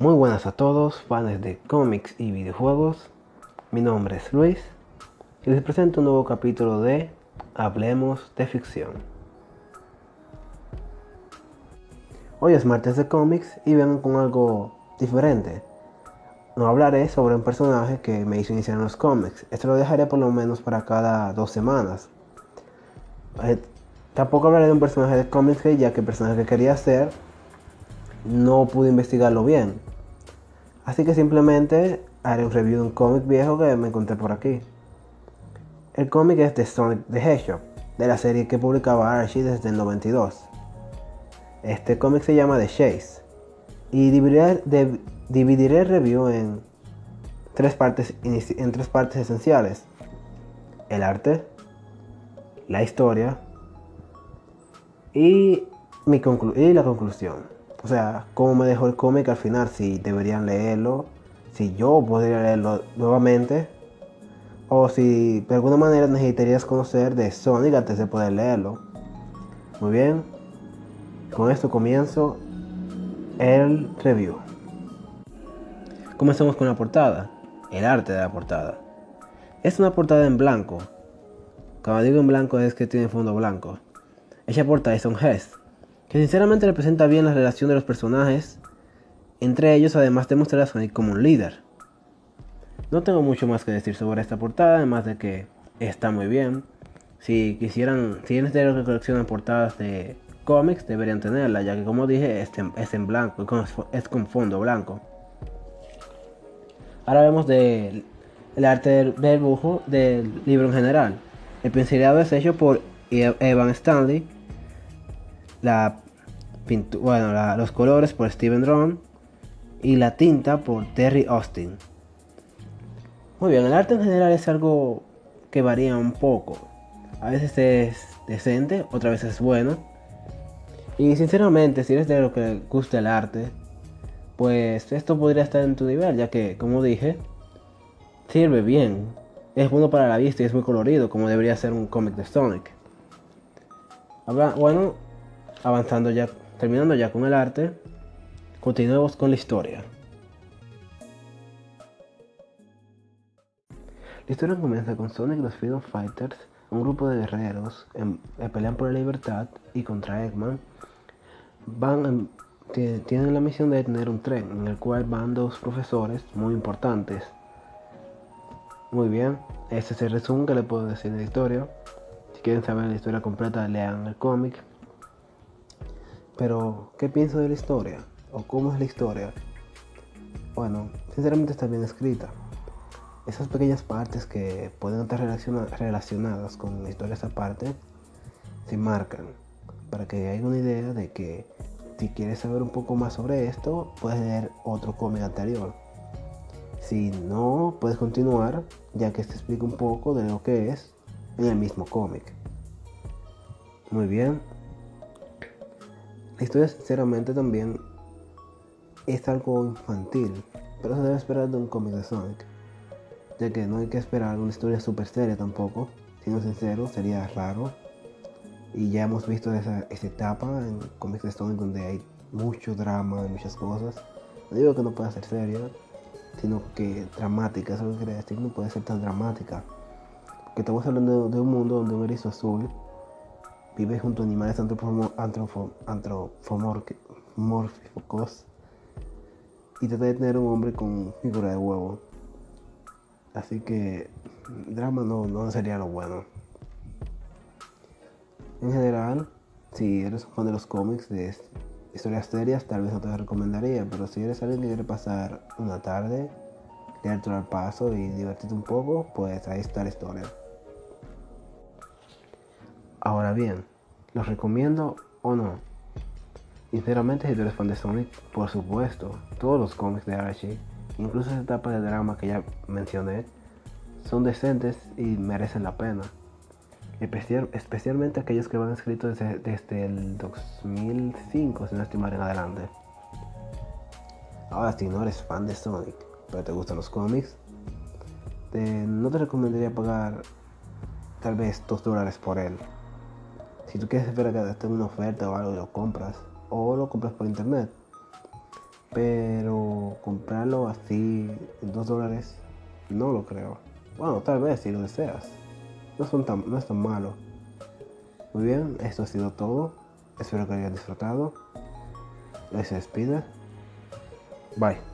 Muy buenas a todos, fans de cómics y videojuegos. Mi nombre es Luis y les presento un nuevo capítulo de Hablemos de Ficción. Hoy es martes de cómics y vengo con algo diferente. No hablaré sobre un personaje que me hizo iniciar en los cómics. Esto lo dejaré por lo menos para cada dos semanas. Eh, tampoco hablaré de un personaje de cómics ya que el personaje que quería hacer no pude investigarlo bien. Así que simplemente haré un review de un cómic viejo que me encontré por aquí. El cómic es de Sonic the Hedgehog, de la serie que publicaba Archie desde el 92. Este cómic se llama The Chase y dividiré, el review en tres, partes, en tres partes esenciales. El arte, la historia y la conclusión. O sea, cómo me dejó el cómic al final, si deberían leerlo, si yo podría leerlo nuevamente, o si de alguna manera necesitarías conocer de Sonic antes de poder leerlo. Muy bien, con esto comienzo el review. Comenzamos con la portada, el arte de la portada. Es una portada en blanco. Cuando digo en blanco es que tiene fondo blanco. Hecha por Tyson Hess que sinceramente representa bien la relación de los personajes entre ellos, además de mostrar a Sonic como un líder. No tengo mucho más que decir sobre esta portada, además de que está muy bien. Si quisieran, si quieren tener que coleccionan portadas de cómics, deberían tenerla, ya que como dije, es en, blanco, es con fondo blanco. Ahora vemos del el arte del, dibujo del libro en general. El pincelado es hecho por Evan Stanley. La bueno, los colores por Steven Dron y la tinta por Terry Austin. Muy bien, el arte en general es algo que varía un poco. A veces es decente, otras veces es bueno. Y sinceramente, si eres de lo que gusta el arte, pues esto podría estar en tu nivel, ya que, como dije, sirve bien. Es bueno para la vista y es muy colorido, como debería ser un cómic de Sonic. Bueno, avanzando ya Terminando ya con el arte, continuemos con la historia. La historia comienza con Sonic los Freedom Fighters, un grupo de guerreros que pelean por la libertad y contra Eggman. Van tienen la misión de detener un tren en el cual van dos profesores muy importantes. Muy bien, este es el resumen que le puedo decir de la historia. Si quieren saber la historia completa, lean el cómic. Pero, ¿qué pienso de la historia? ¿O cómo es la historia? Bueno, sinceramente está bien escrita. Esas pequeñas partes que pueden estar relacionadas con la historia esa parte se marcan para que haya una idea de que si quieres saber un poco más sobre esto, puedes leer otro cómic anterior. Si no, puedes continuar, ya que te explica un poco de lo que es en el mismo cómic. Muy bien, la historia sinceramente también es algo infantil, pero se debe esperar de un cómic de Sonic, ya que no hay que esperar una historia super seria tampoco, siendo sincero, sería raro. Y ya hemos visto esa, etapa en cómics de Sonic donde hay mucho drama y muchas cosas. No digo que no pueda ser seria, sino que dramática, eso es lo que quería decir, no puede ser tan dramática. Porque estamos hablando de un mundo donde un erizo azul vive junto a animales antropomórficos y trata de tener un hombre con figura de huevo. Así que drama no, no sería lo bueno. En general, si eres fan de los cómics, de historias serias, tal vez no te recomendaría, pero si eres alguien que quiere pasar una tarde, leerte al paso y divertirte un poco, pues ahí está la historia. Ahora bien, ¿los recomiendo o no? Sinceramente, si tú eres fan de Sonic, por supuesto, todos los cómics de Archie, incluso esa etapa de drama que ya mencioné, son decentes y merecen la pena. especialmente aquellos que van escritos desde, el 2005, si no estimar en adelante. Ahora, si no eres fan de Sonic, pero te gustan los cómics, no te recomendaría pagar tal vez 2 dólares por él. Si tú quieres esperar que esté una oferta o algo, lo compras. O lo compras por internet. Pero pero comprarlo así en 2 dólares, no lo creo. Bueno, tal vez si lo deseas. No, son tan, no es tan malo. Muy bien, esto ha sido todo. Espero que hayan disfrutado. Les despide. Bye.